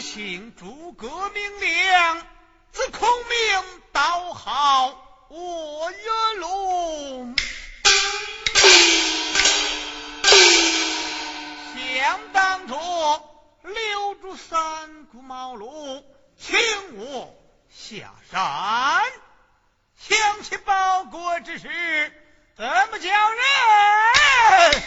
姓诸葛明亮，字孔明，道号卧月龙。想当初留住三顾茅庐，请我下山，想起报国之事，怎么叫人？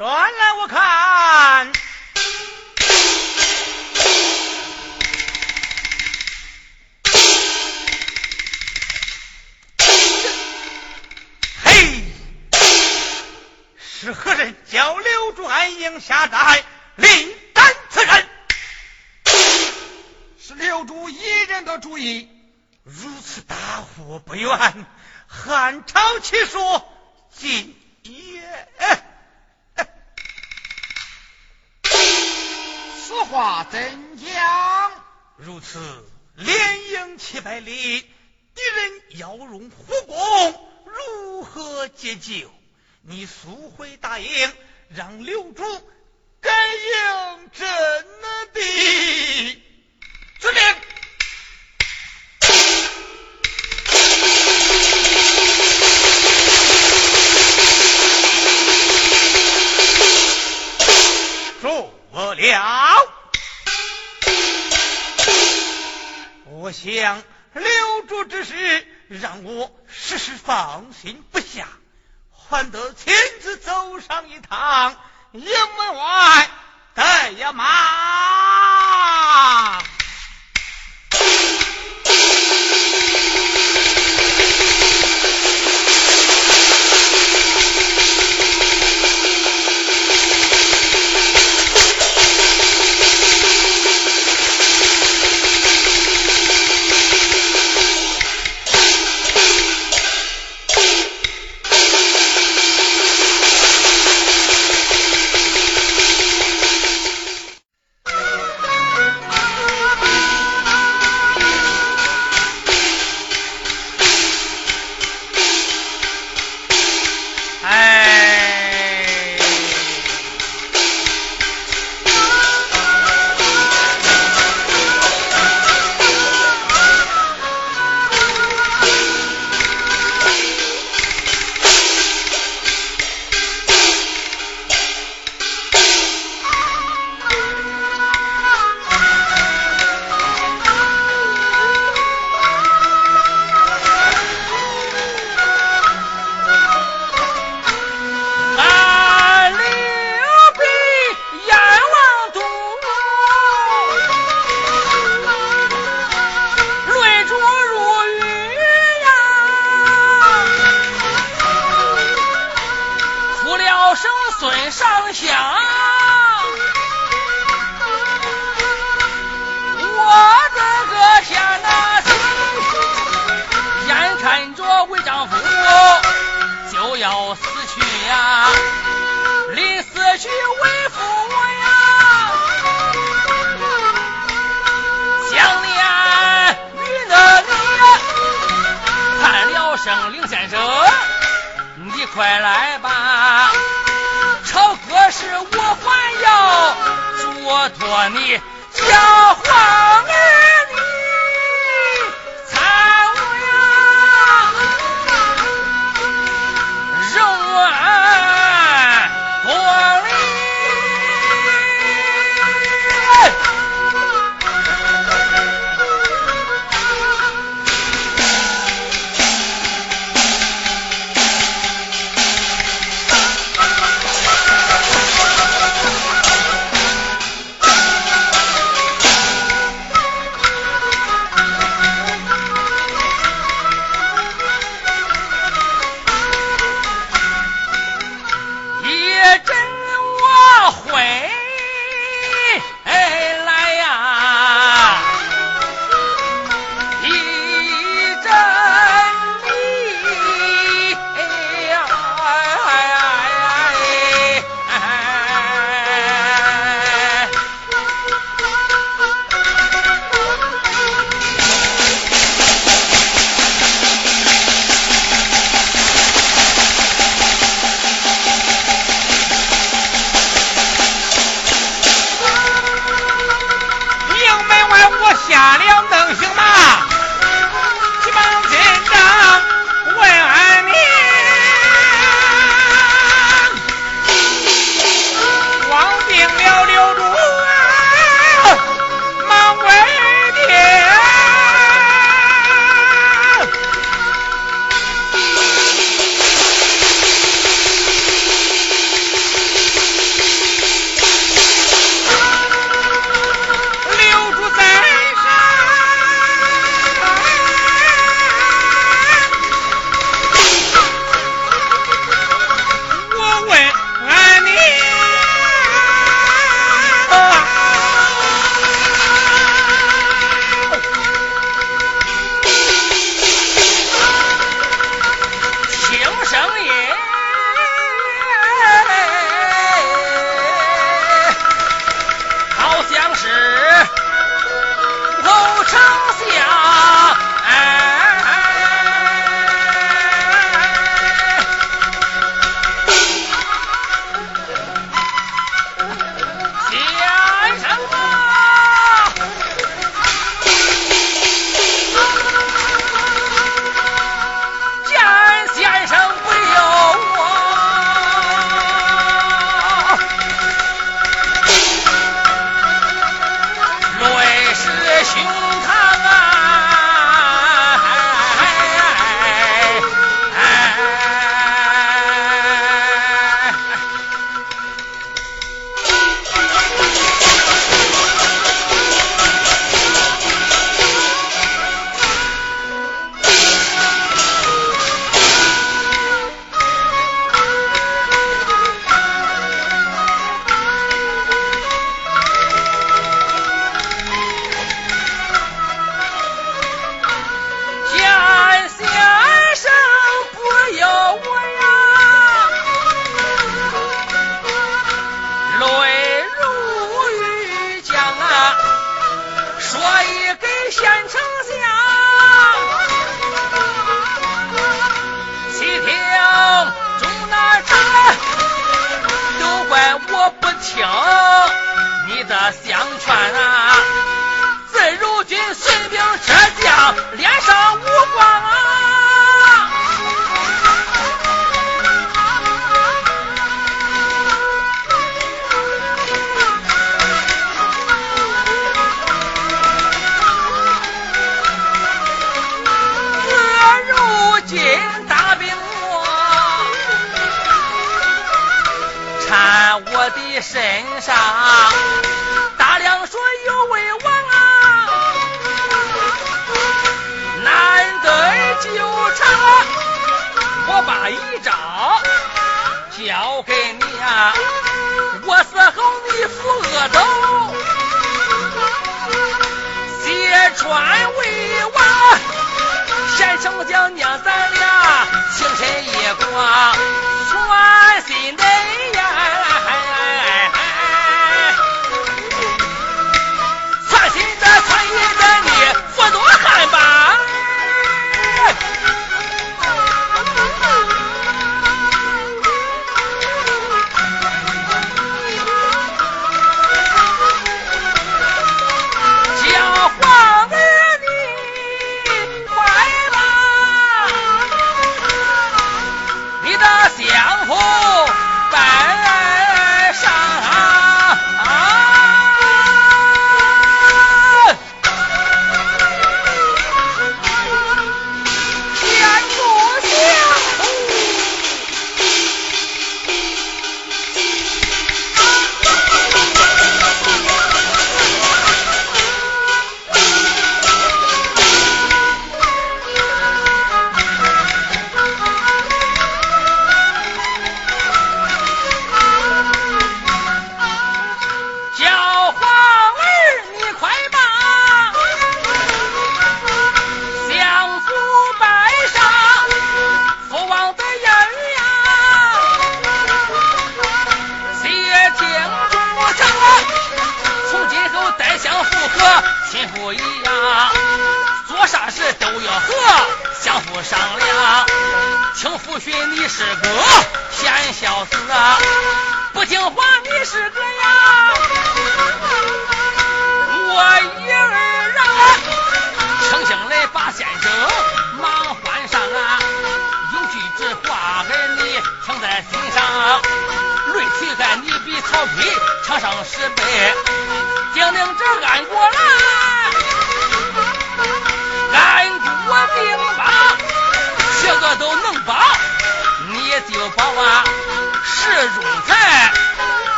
转来我看。嘿是何人叫刘主安营下寨，另担此人？是刘主一人的主意。如此大祸不远，汉朝其说今夜？此话怎讲？如此连营七百里，敌人要入虎宫，如何解救？你速回大营，让刘主改营阵地。想留住之事，让我时时放心不下。还得亲自走上一趟营门外带呀马。